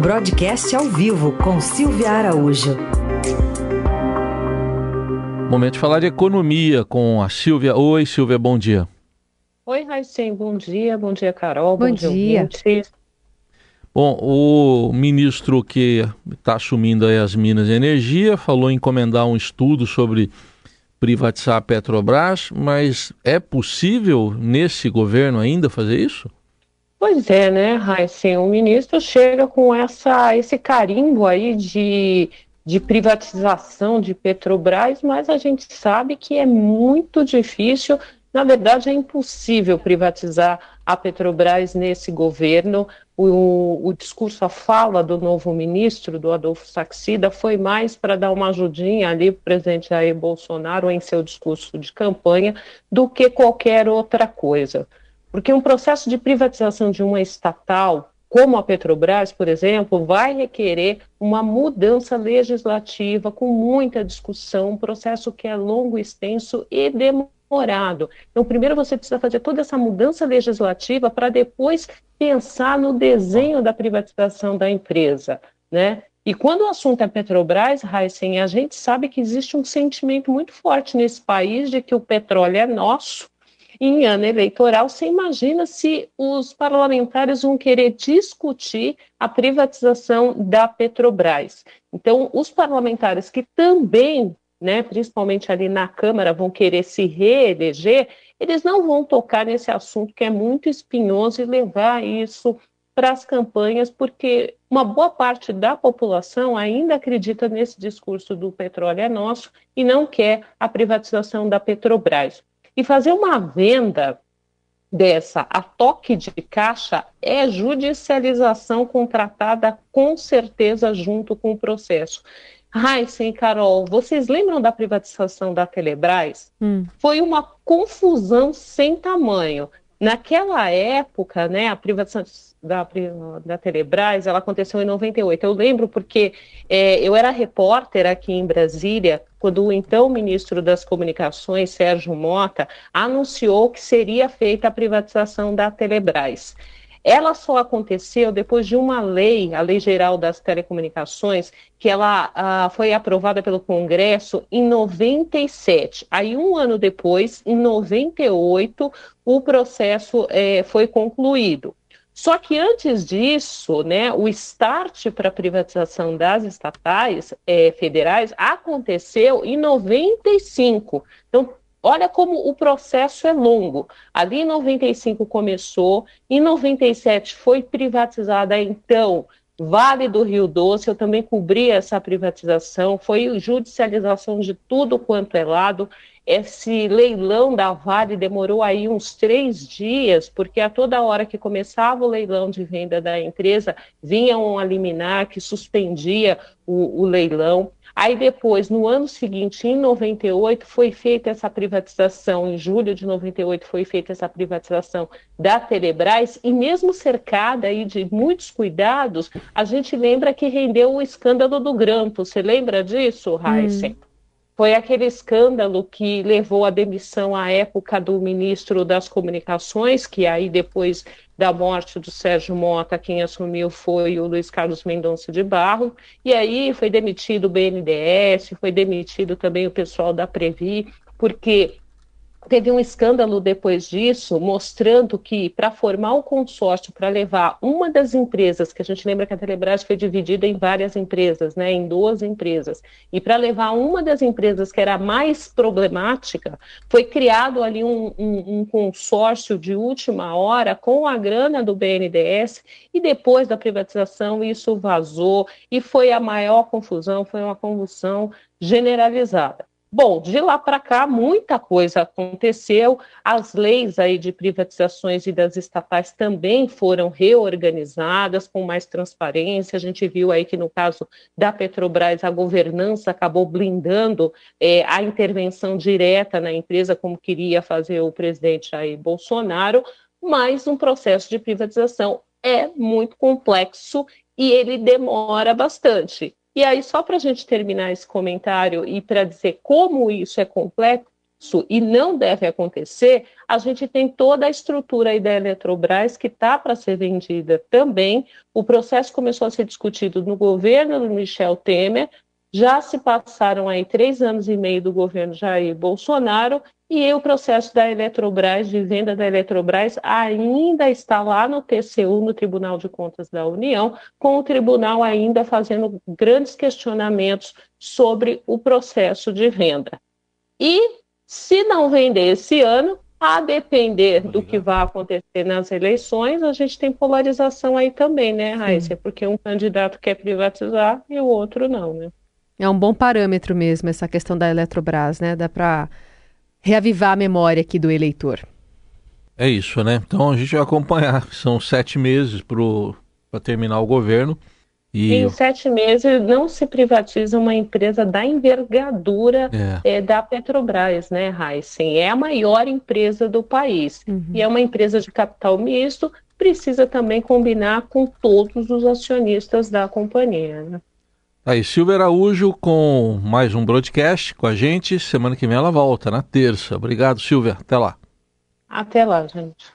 Broadcast ao vivo com Silvia Araújo. Momento de falar de economia com a Silvia. Oi, Silvia, bom dia. Oi, Raicem, bom dia. Bom dia, Carol. Bom, bom dia. dia Bom, o ministro que está assumindo as Minas e Energia falou em encomendar um estudo sobre privatizar a Petrobras, mas é possível nesse governo ainda fazer isso? Pois é, né, Raíssen? O ministro chega com essa, esse carimbo aí de, de privatização de Petrobras, mas a gente sabe que é muito difícil na verdade, é impossível privatizar a Petrobras nesse governo. O, o, discurso, a fala do novo ministro, do Adolfo Saxida, foi mais para dar uma ajudinha ali para o presidente Jair Bolsonaro em seu discurso de campanha do que qualquer outra coisa. Porque um processo de privatização de uma estatal, como a Petrobras, por exemplo, vai requerer uma mudança legislativa com muita discussão, um processo que é longo, extenso e demorado. Então, primeiro você precisa fazer toda essa mudança legislativa para depois pensar no desenho da privatização da empresa, né? E quando o assunto é Petrobras, Heisen, a gente sabe que existe um sentimento muito forte nesse país de que o petróleo é nosso. Em ano eleitoral, você imagina se os parlamentares vão querer discutir a privatização da Petrobras. Então, os parlamentares que também né, principalmente ali na Câmara, vão querer se reeleger, eles não vão tocar nesse assunto que é muito espinhoso e levar isso para as campanhas, porque uma boa parte da população ainda acredita nesse discurso do petróleo é nosso e não quer a privatização da Petrobras. E fazer uma venda dessa a toque de caixa é judicialização contratada com certeza junto com o processo. Heisen, Carol, vocês lembram da privatização da Telebrás? Hum. Foi uma confusão sem tamanho. Naquela época, né, a privatização da, da Telebrás, ela aconteceu em 98. Eu lembro porque é, eu era repórter aqui em Brasília, quando o então ministro das Comunicações, Sérgio Mota, anunciou que seria feita a privatização da Telebrás. Ela só aconteceu depois de uma lei, a Lei Geral das Telecomunicações, que ela ah, foi aprovada pelo Congresso em 97. Aí, um ano depois, em 98, o processo eh, foi concluído. Só que antes disso, né, o start para a privatização das estatais eh, federais aconteceu em 95. Então, Olha como o processo é longo. Ali em 95 começou, em 97 foi privatizada então Vale do Rio Doce, eu também cobri essa privatização, foi judicialização de tudo quanto é lado. Esse leilão da Vale demorou aí uns três dias, porque a toda hora que começava o leilão de venda da empresa, vinha um liminar que suspendia o, o leilão. Aí depois, no ano seguinte, em 98, foi feita essa privatização, em julho de 98 foi feita essa privatização da Telebrás, e mesmo cercada aí de muitos cuidados, a gente lembra que rendeu o escândalo do grampo. Você lembra disso, Heisen? Hum. Foi aquele escândalo que levou à demissão à época do ministro das Comunicações, que aí depois da morte do Sérgio Mota, quem assumiu foi o Luiz Carlos Mendonça de Barro, e aí foi demitido o BNDES, foi demitido também o pessoal da Previ, porque teve um escândalo depois disso, mostrando que para formar um consórcio, para levar uma das empresas, que a gente lembra que a Telebrás foi dividida em várias empresas, né, em duas empresas, e para levar uma das empresas que era mais problemática, foi criado ali um, um, um consórcio de última hora com a grana do BNDES, e depois da privatização isso vazou, e foi a maior confusão, foi uma convulsão generalizada. Bom, de lá para cá, muita coisa aconteceu. As leis aí de privatizações e das estatais também foram reorganizadas com mais transparência. A gente viu aí que no caso da Petrobras, a governança acabou blindando é, a intervenção direta na empresa, como queria fazer o presidente aí Bolsonaro, mas um processo de privatização é muito complexo e ele demora bastante. E aí, só para a gente terminar esse comentário e para dizer como isso é complexo, e não deve acontecer, a gente tem toda a estrutura aí da Eletrobras que está para ser vendida também. O processo começou a ser discutido no governo do Michel Temer, já se passaram aí três anos e meio do governo Jair Bolsonaro e o processo da Eletrobras, de venda da Eletrobras, ainda está lá no TCU, no Tribunal de Contas da União, com o tribunal ainda fazendo grandes questionamentos sobre o processo de venda. E se não vender esse ano, a depender do que vai acontecer nas eleições, a gente tem polarização aí também, né, Raíssa? Porque um candidato quer privatizar e o outro não, né? É um bom parâmetro mesmo essa questão da Eletrobras, né? Dá para reavivar a memória aqui do eleitor. É isso, né? Então a gente vai acompanhar. São sete meses para terminar o governo. E... Em sete meses não se privatiza uma empresa da envergadura é. É, da Petrobras, né, Heisen? É a maior empresa do país. Uhum. E é uma empresa de capital misto, precisa também combinar com todos os acionistas da companhia. Né? Aí, Silvia Araújo com mais um broadcast com a gente. Semana que vem ela volta, na terça. Obrigado, Silvia. Até lá. Até lá, gente.